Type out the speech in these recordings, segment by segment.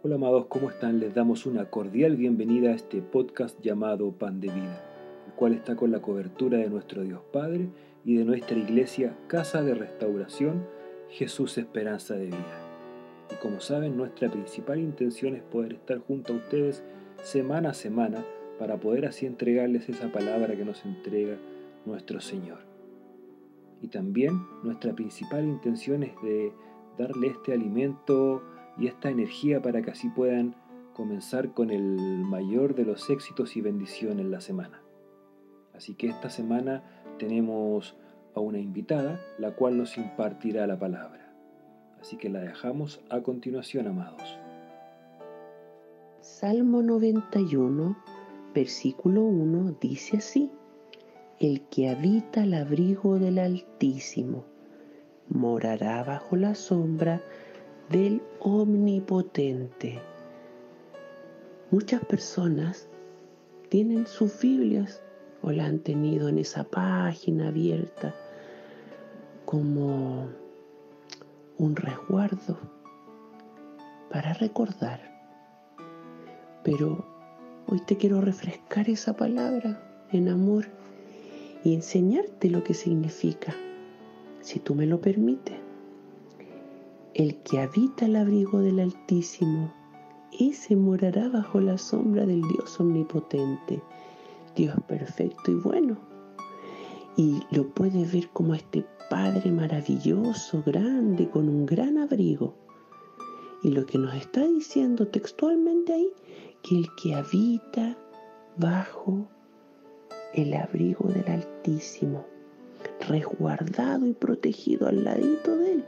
Hola amados, ¿cómo están? Les damos una cordial bienvenida a este podcast llamado Pan de Vida, el cual está con la cobertura de nuestro Dios Padre y de nuestra iglesia Casa de Restauración Jesús Esperanza de Vida. Y como saben, nuestra principal intención es poder estar junto a ustedes semana a semana para poder así entregarles esa palabra que nos entrega nuestro Señor. Y también nuestra principal intención es de darle este alimento y esta energía para que así puedan comenzar con el mayor de los éxitos y bendiciones la semana. Así que esta semana tenemos a una invitada, la cual nos impartirá la palabra. Así que la dejamos a continuación, amados. Salmo 91, versículo 1 dice así, El que habita al abrigo del Altísimo morará bajo la sombra del Omnipotente. Muchas personas tienen sus Biblias o la han tenido en esa página abierta como un resguardo para recordar. Pero hoy te quiero refrescar esa palabra en amor y enseñarte lo que significa, si tú me lo permites. El que habita el abrigo del Altísimo, ese morará bajo la sombra del Dios omnipotente, Dios perfecto y bueno. Y lo puede ver como este Padre maravilloso, grande, con un gran abrigo. Y lo que nos está diciendo textualmente ahí, que el que habita bajo el abrigo del Altísimo, resguardado y protegido al ladito de él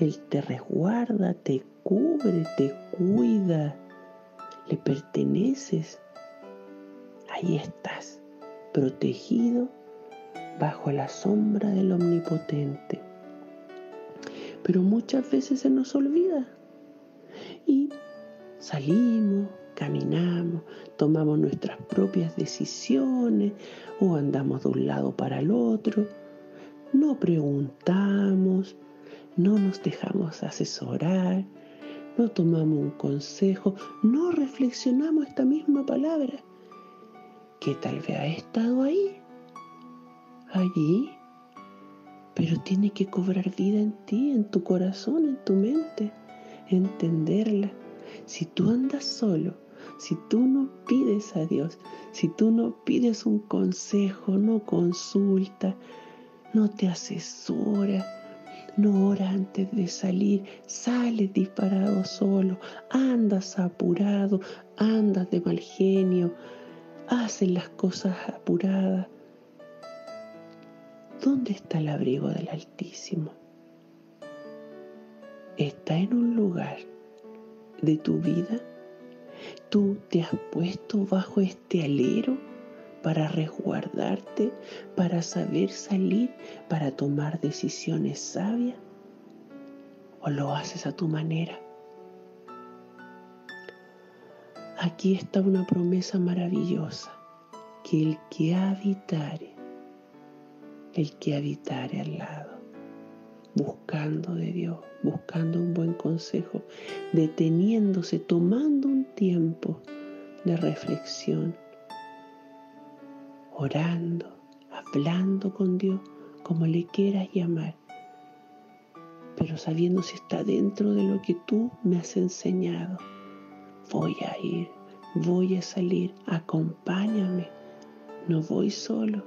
él te resguarda, te cubre, te cuida, le perteneces. Ahí estás, protegido bajo la sombra del Omnipotente. Pero muchas veces se nos olvida y salimos, caminamos, tomamos nuestras propias decisiones o andamos de un lado para el otro, no preguntamos, no nos dejamos asesorar, no tomamos un consejo, no reflexionamos esta misma palabra que tal vez ha estado ahí, allí, pero tiene que cobrar vida en ti, en tu corazón, en tu mente, entenderla. Si tú andas solo, si tú no pides a Dios, si tú no pides un consejo, no consulta, no te asesora, no ora antes de salir, sales disparado solo, andas apurado, andas de mal genio, haces las cosas apuradas. ¿Dónde está el abrigo del Altísimo? Está en un lugar de tu vida. Tú te has puesto bajo este alero para resguardarte, para saber salir, para tomar decisiones sabias? ¿O lo haces a tu manera? Aquí está una promesa maravillosa, que el que habitare, el que habitare al lado, buscando de Dios, buscando un buen consejo, deteniéndose, tomando un tiempo de reflexión, orando, hablando con Dios, como le quieras llamar, pero sabiendo si está dentro de lo que tú me has enseñado. Voy a ir, voy a salir, acompáñame, no voy solo.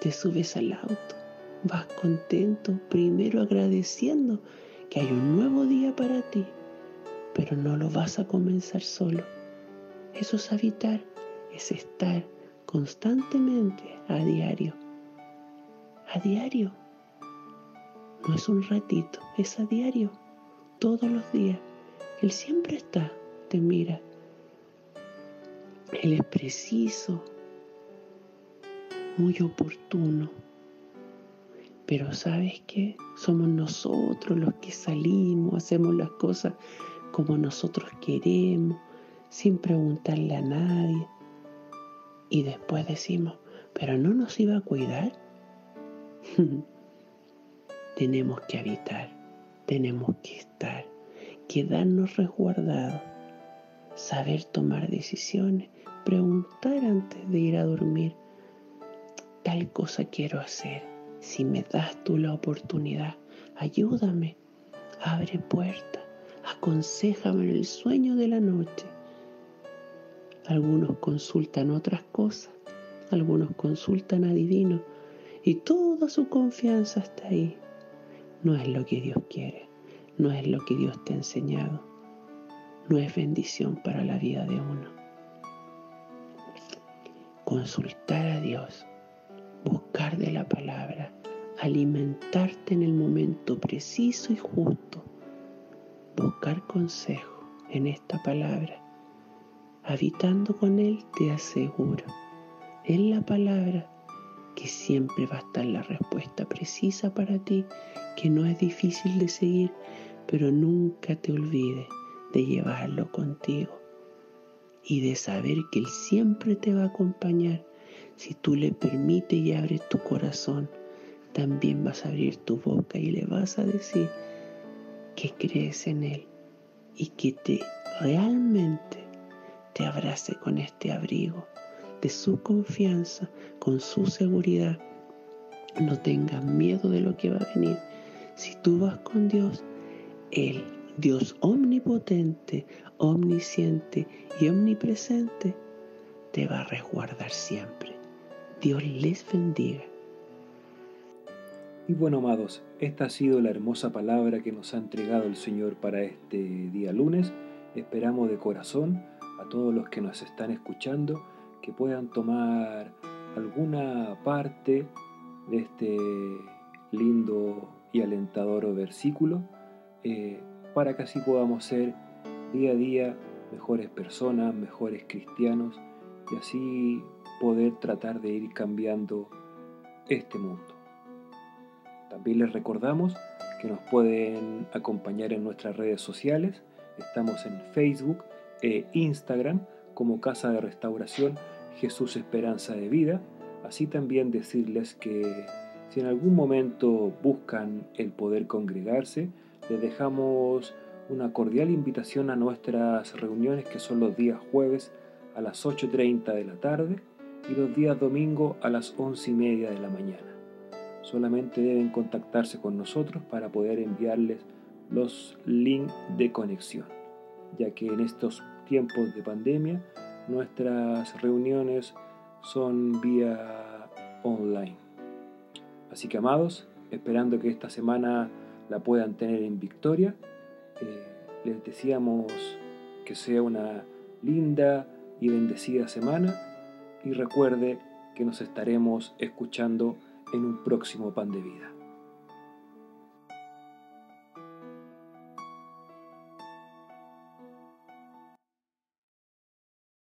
Te subes al auto, vas contento, primero agradeciendo que hay un nuevo día para ti, pero no lo vas a comenzar solo. Eso es habitar, es estar constantemente, a diario. A diario. No es un ratito, es a diario, todos los días. Él siempre está, te mira. Él es preciso, muy oportuno. Pero sabes qué? Somos nosotros los que salimos, hacemos las cosas como nosotros queremos, sin preguntarle a nadie. Y después decimos, pero no nos iba a cuidar. tenemos que habitar, tenemos que estar. quedarnos resguardados, saber tomar decisiones, preguntar antes de ir a dormir, tal cosa quiero hacer, si me das tú la oportunidad, ayúdame, abre puertas, aconsejame en el sueño de la noche. Algunos consultan otras cosas, algunos consultan a divino y toda su confianza está ahí. No es lo que Dios quiere, no es lo que Dios te ha enseñado, no es bendición para la vida de uno. Consultar a Dios, buscar de la palabra, alimentarte en el momento preciso y justo, buscar consejo en esta palabra, habitando con Él te aseguro, en la palabra que siempre va a estar la respuesta precisa para ti, que no es difícil de seguir, pero nunca te olvides de llevarlo contigo y de saber que Él siempre te va a acompañar. Si tú le permites y abres tu corazón, también vas a abrir tu boca y le vas a decir que crees en Él y que te realmente te abrace con este abrigo de su confianza, con su seguridad. No tengas miedo de lo que va a venir. Si tú vas con Dios, Él, Dios omnipotente, omnisciente y omnipresente, te va a resguardar siempre. Dios les bendiga. Y bueno, amados, esta ha sido la hermosa palabra que nos ha entregado el Señor para este día lunes. Esperamos de corazón a todos los que nos están escuchando que puedan tomar alguna parte de este lindo y alentador versículo eh, para que así podamos ser día a día mejores personas, mejores cristianos y así poder tratar de ir cambiando este mundo. También les recordamos que nos pueden acompañar en nuestras redes sociales. Estamos en Facebook e Instagram como Casa de Restauración Jesús Esperanza de Vida, así también decirles que si en algún momento buscan el poder congregarse, les dejamos una cordial invitación a nuestras reuniones que son los días jueves a las 8.30 de la tarde y los días domingo a las 11 y media de la mañana. Solamente deben contactarse con nosotros para poder enviarles los links de conexión, ya que en estos tiempos de pandemia nuestras reuniones son vía online. Así que amados, esperando que esta semana la puedan tener en victoria, eh, les deseamos que sea una linda y bendecida semana y recuerde que nos estaremos escuchando en un próximo pan de vida.